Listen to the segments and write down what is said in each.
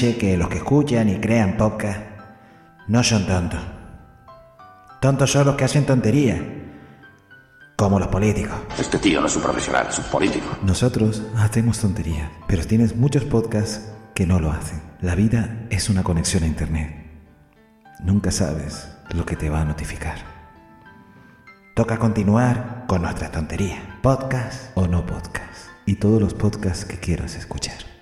dice que los que escuchan y crean podcast no son tontos. Tontos son los que hacen tonterías, como los políticos. Este tío no es un profesional, es un político. Nosotros hacemos tonterías, pero tienes muchos podcasts que no lo hacen. La vida es una conexión a Internet. Nunca sabes lo que te va a notificar. Toca continuar con nuestras tonterías, podcast o no podcast, y todos los podcasts que quieras escuchar.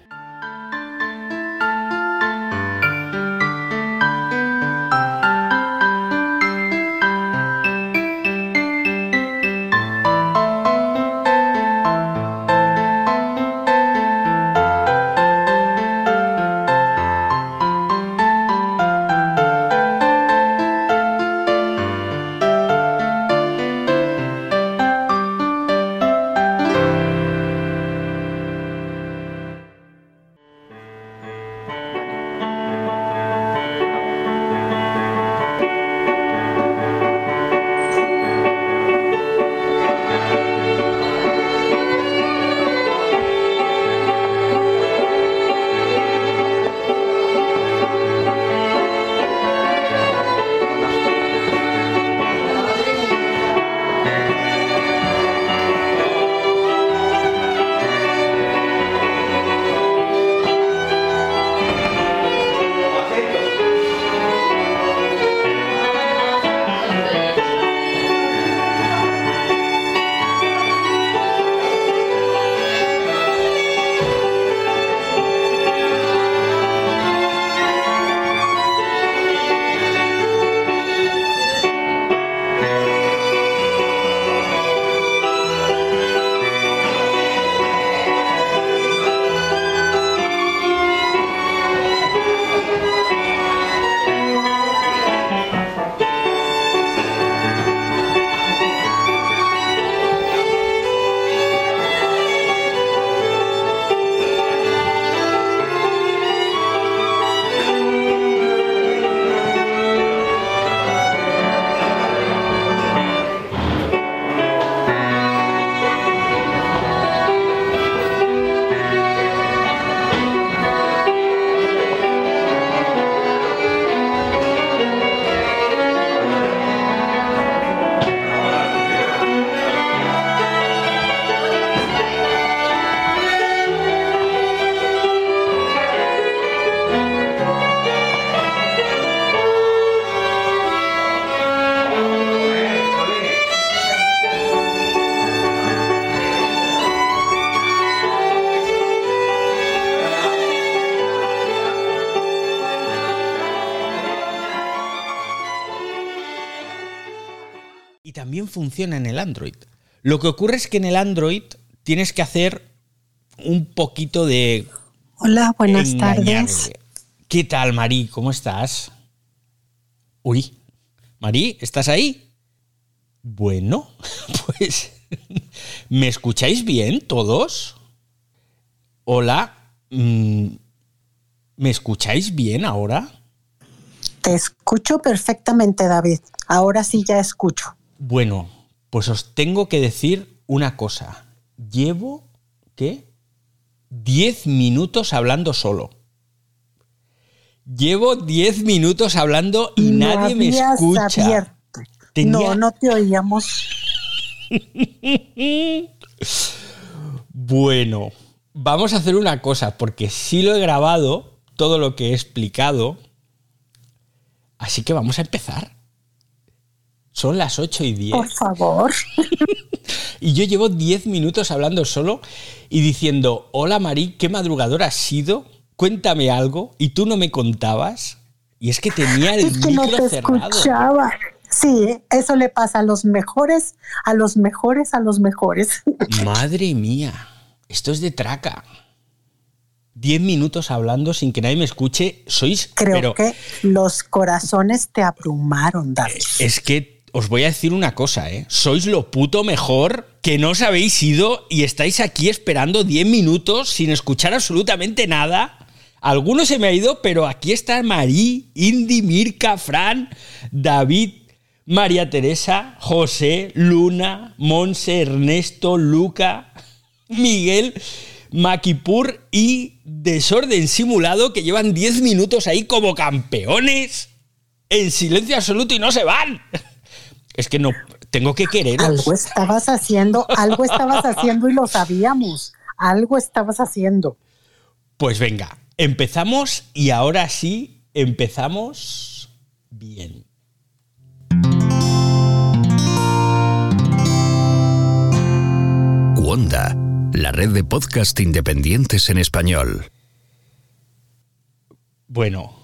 Funciona en el Android. Lo que ocurre es que en el Android tienes que hacer un poquito de Hola, buenas engañarle. tardes. ¿Qué tal, Marí? ¿Cómo estás? Uy, Marí, ¿estás ahí? Bueno, pues ¿me escucháis bien todos? Hola, mm, ¿me escucháis bien ahora? Te escucho perfectamente, David. Ahora sí ya escucho. Bueno, pues os tengo que decir una cosa. Llevo, ¿qué? 10 minutos hablando solo. Llevo 10 minutos hablando y Lo nadie me escucha. abierto. Tenía- No, no te oíamos. Bueno, vamos a hacer una cosa, porque sí lo he grabado, todo lo que he explicado. Así que vamos a empezar. Son las 8 y 10. Por favor. Y yo llevo 10 minutos hablando solo y diciendo, hola Marí, ¿qué madrugador has sido? Cuéntame algo. Y tú no me contabas. Y es que tenía el Es que no te cerrado. escuchaba. Sí, eso le pasa a los mejores, a los mejores, a los mejores. Madre mía, esto es de traca. 10 minutos hablando sin que nadie me escuche. Sois... Creo pero que los corazones te abrumaron, David. es que os voy a decir una cosa, ¿eh? Sois lo puto mejor que no os habéis ido y estáis aquí esperando 10 minutos sin escuchar absolutamente nada. Alguno se me ha ido, pero aquí está Marí, Indy, Mirka, Fran, David, María Teresa, José, Luna, Monse, Ernesto, Luca, Miguel. Makipur y Desorden Simulado que llevan 10 minutos ahí como campeones en silencio absoluto y no se van. Es que no, tengo que querer. Algo estabas haciendo, algo estabas haciendo y lo sabíamos. Algo estabas haciendo. Pues venga, empezamos y ahora sí, empezamos bien. Wanda, la red de podcast independientes en español. Bueno,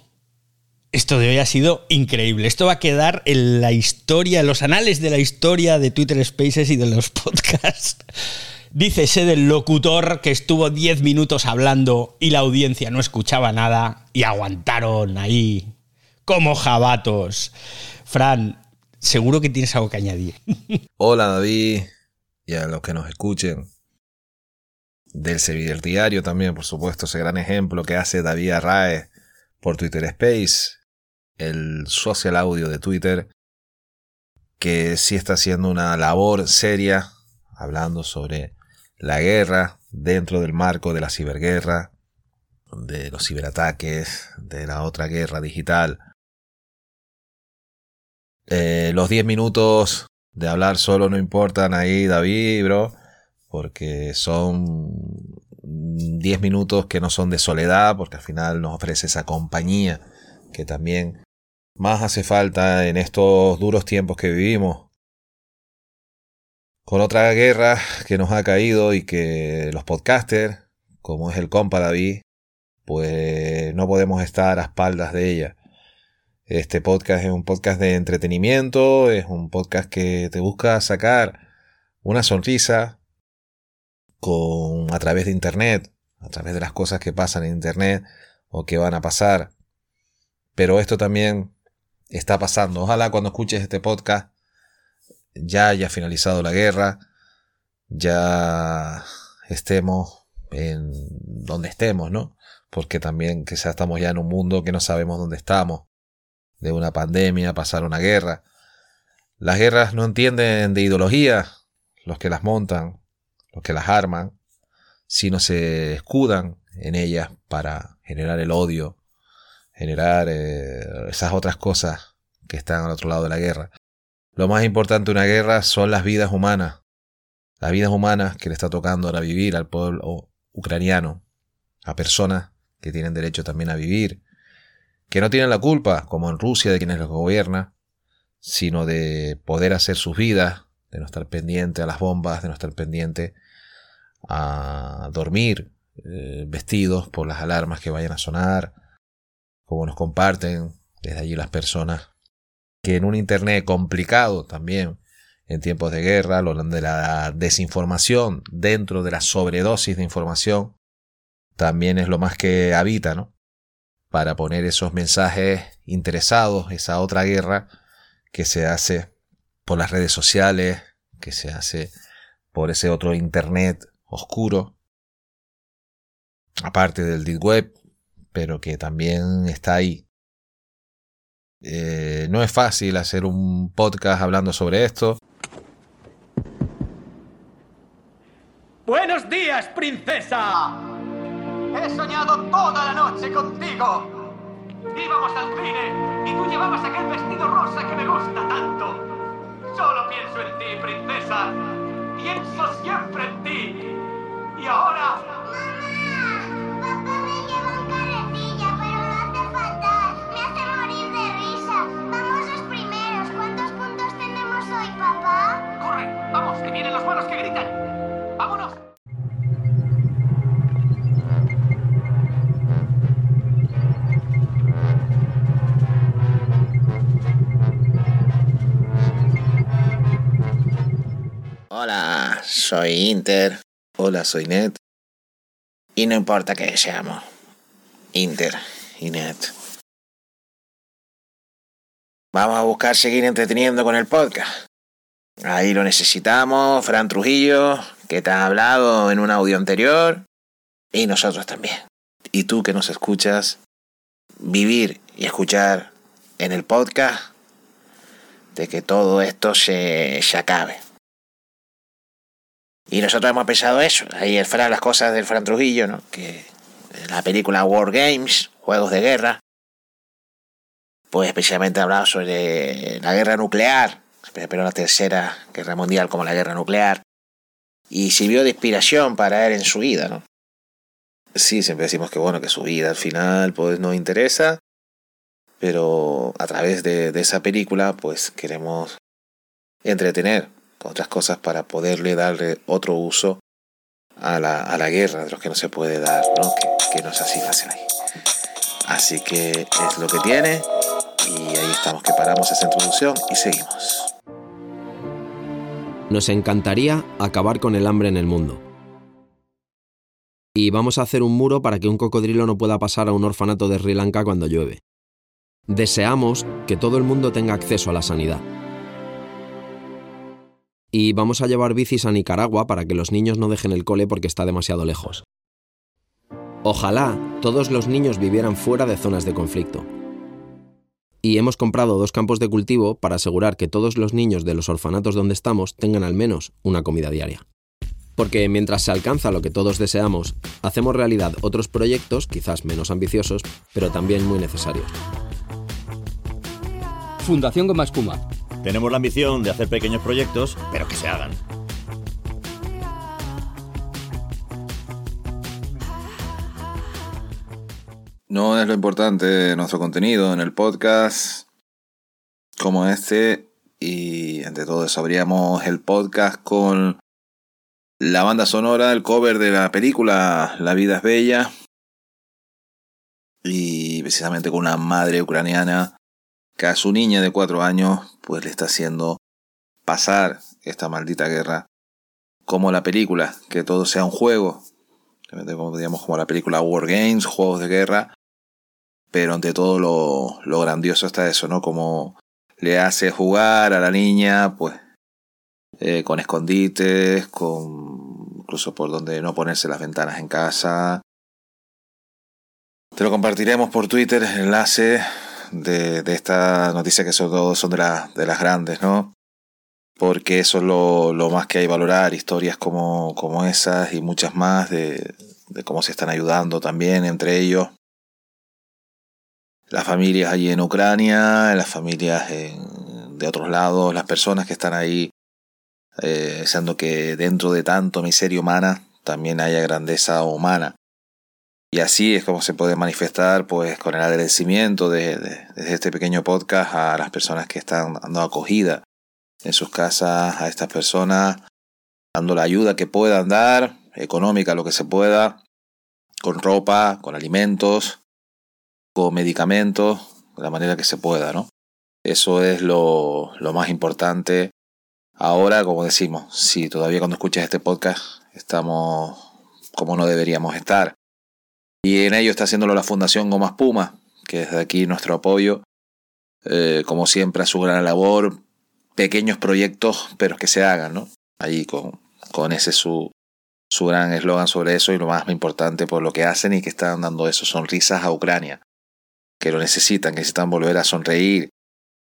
esto de hoy ha sido increíble. Esto va a quedar en la historia, en los anales de la historia de Twitter Spaces y de los podcasts. Dícese del locutor que estuvo 10 minutos hablando y la audiencia no escuchaba nada y aguantaron ahí como jabatos. Fran, seguro que tienes algo que añadir. Hola David y a los que nos escuchen. Del Sevilla Diario también, por supuesto, ese gran ejemplo que hace David Arrae por Twitter Space, el social audio de Twitter, que sí está haciendo una labor seria, hablando sobre la guerra dentro del marco de la ciberguerra, de los ciberataques, de la otra guerra digital. Eh, los 10 minutos de hablar solo no importan ahí, David, bro, porque son 10 minutos que no son de soledad, porque al final nos ofrece esa compañía que también más hace falta en estos duros tiempos que vivimos. Con otra guerra que nos ha caído y que los podcasters, como es el compa David, pues no podemos estar a espaldas de ella. Este podcast es un podcast de entretenimiento, es un podcast que te busca sacar una sonrisa con a través de internet, a través de las cosas que pasan en internet o que van a pasar. Pero esto también está pasando. Ojalá cuando escuches este podcast ya haya finalizado la guerra, ya estemos en donde estemos, ¿no? Porque también quizás estamos ya en un mundo que no sabemos dónde estamos de una pandemia, pasar una guerra. Las guerras no entienden de ideología, los que las montan, los que las arman, sino se escudan en ellas para generar el odio, generar eh, esas otras cosas que están al otro lado de la guerra. Lo más importante de una guerra son las vidas humanas, las vidas humanas que le está tocando ahora vivir al pueblo ucraniano, a personas que tienen derecho también a vivir, que no tienen la culpa, como en Rusia, de quienes los gobierna, sino de poder hacer sus vidas, de no estar pendiente a las bombas, de no estar pendiente a dormir eh, vestidos por las alarmas que vayan a sonar, como nos comparten desde allí las personas que en un Internet complicado también, en tiempos de guerra, de la desinformación dentro de la sobredosis de información, también es lo más que habita, ¿no? para poner esos mensajes interesados, esa otra guerra que se hace por las redes sociales, que se hace por ese otro Internet oscuro, aparte del Deep Web, pero que también está ahí. Eh, no es fácil hacer un podcast hablando sobre esto. Buenos días, princesa. He soñado toda la noche contigo. Íbamos al cine y tú llevabas aquel vestido rosa que me gusta tanto. Solo pienso en ti, princesa. Pienso siempre en ti. Y ahora... soy Inter. Hola, soy Net. Y no importa que seamos. Inter y Net. Vamos a buscar seguir entreteniendo con el podcast. Ahí lo necesitamos, Fran Trujillo, que te ha hablado en un audio anterior. Y nosotros también. Y tú que nos escuchas, Vivir y escuchar en el podcast de que todo esto se, se acabe. Y nosotros hemos pensado eso. Ahí el Fran, las cosas del Fran Trujillo, ¿no? Que en la película War Games, Juegos de Guerra, pues especialmente ha hablado sobre la guerra nuclear, pero la tercera guerra mundial como la guerra nuclear, y sirvió de inspiración para él en su vida, ¿no? Sí, siempre decimos que bueno, que su vida al final pues no interesa, pero a través de, de esa película pues queremos entretener otras cosas para poderle darle otro uso a la, a la guerra de los que no se puede dar, ¿no? Que, que no es así fácil ahí. Así que es lo que tiene y ahí estamos que paramos esa introducción y seguimos. Nos encantaría acabar con el hambre en el mundo. Y vamos a hacer un muro para que un cocodrilo no pueda pasar a un orfanato de Sri Lanka cuando llueve. Deseamos que todo el mundo tenga acceso a la sanidad. Y vamos a llevar bicis a Nicaragua para que los niños no dejen el cole porque está demasiado lejos. Ojalá todos los niños vivieran fuera de zonas de conflicto. Y hemos comprado dos campos de cultivo para asegurar que todos los niños de los orfanatos donde estamos tengan al menos una comida diaria. Porque mientras se alcanza lo que todos deseamos, hacemos realidad otros proyectos, quizás menos ambiciosos, pero también muy necesarios. Fundación Goma Espuma. Tenemos la ambición de hacer pequeños proyectos, pero que se hagan. No es lo importante nuestro contenido en el podcast como este y ante todo eso abríamos el podcast con la banda sonora, el cover de la película La vida es bella y precisamente con una madre ucraniana que a su niña de cuatro años pues le está haciendo pasar esta maldita guerra como la película, que todo sea un juego, digamos, como la película War Games, juegos de guerra, pero ante todo lo, lo grandioso está eso, ¿no? Como le hace jugar a la niña, pues, eh, con escondites, con incluso por donde no ponerse las ventanas en casa. Te lo compartiremos por Twitter, enlace de, esta noticia que son, son de, la, de las grandes, ¿no? Porque eso es lo, lo más que hay que valorar, historias como, como esas y muchas más de, de cómo se están ayudando también entre ellos las familias allí en Ucrania, las familias de otros lados, las personas que están ahí, eh, deseando que dentro de tanto miseria humana también haya grandeza humana. Y así es como se puede manifestar, pues, con el agradecimiento de, este pequeño podcast a las personas que están dando acogida en sus casas, a estas personas, dando la ayuda que puedan dar, económica, lo que se pueda, con ropa, con alimentos, con medicamentos, de la manera que se pueda, ¿no? Eso es lo, lo más importante. Ahora, como decimos, si todavía cuando escuchas este podcast estamos como no deberíamos estar. Y en ello está haciéndolo la Fundación Gomas Puma, que desde aquí nuestro apoyo, eh, como siempre, a su gran labor, pequeños proyectos, pero que se hagan, ¿no? Ahí con, con ese su, su gran eslogan sobre eso y lo más importante por lo que hacen y que están dando eso, sonrisas a Ucrania que lo necesitan, que necesitan volver a sonreír.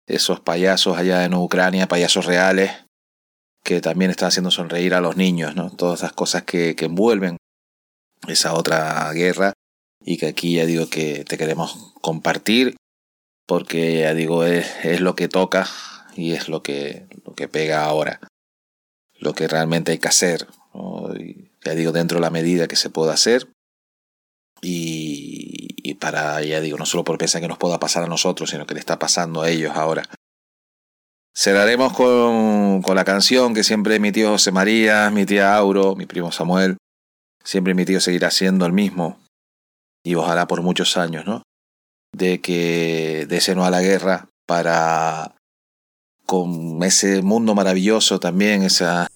Esos payasos allá en Ucrania, payasos reales, que también están haciendo sonreír a los niños, ¿no? Todas esas cosas que, que envuelven esa otra guerra y que aquí ya digo que te queremos compartir porque ya digo es, es lo que toca y es lo que, lo que pega ahora. Lo que realmente hay que hacer. ya digo, dentro de la medida que se pueda hacer. Y, y para, ya digo, no solo por pensar que nos pueda pasar a nosotros, sino que le está pasando a ellos ahora. Cerraremos con, con la canción que siempre mi tío José María, mi tía Auro, mi primo Samuel, siempre mi tío seguirá siendo el mismo, y ojalá por muchos años, ¿no? De que de no a la guerra para con ese mundo maravilloso también, esa...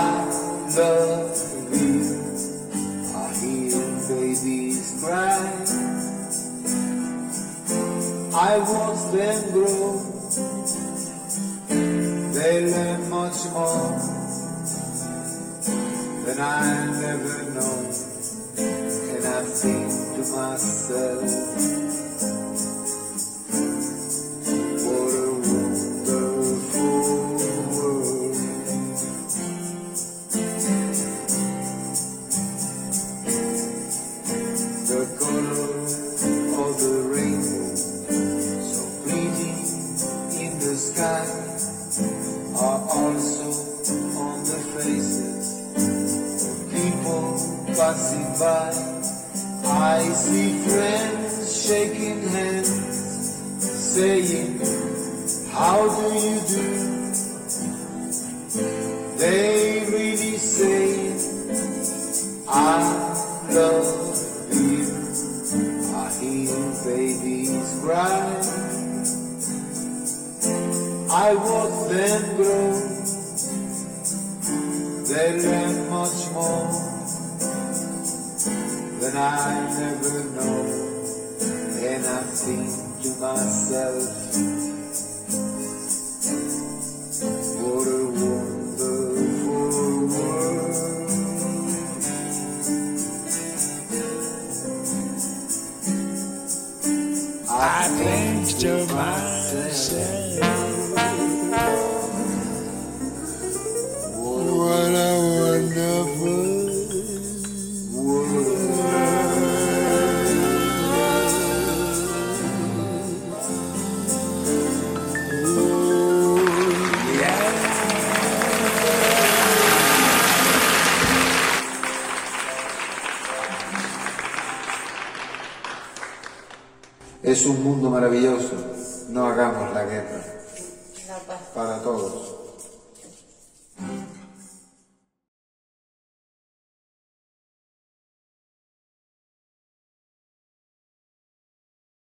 I love you. I hear babies cry. I watch them grow. They learn much more than I never know. And I think to myself, by. I see friends shaking hands, saying, How do you do? They really say, I love you. I hear babies cry. I watch them grow. They learn much more than I never know. And I think to myself, Es un mundo maravilloso, no hagamos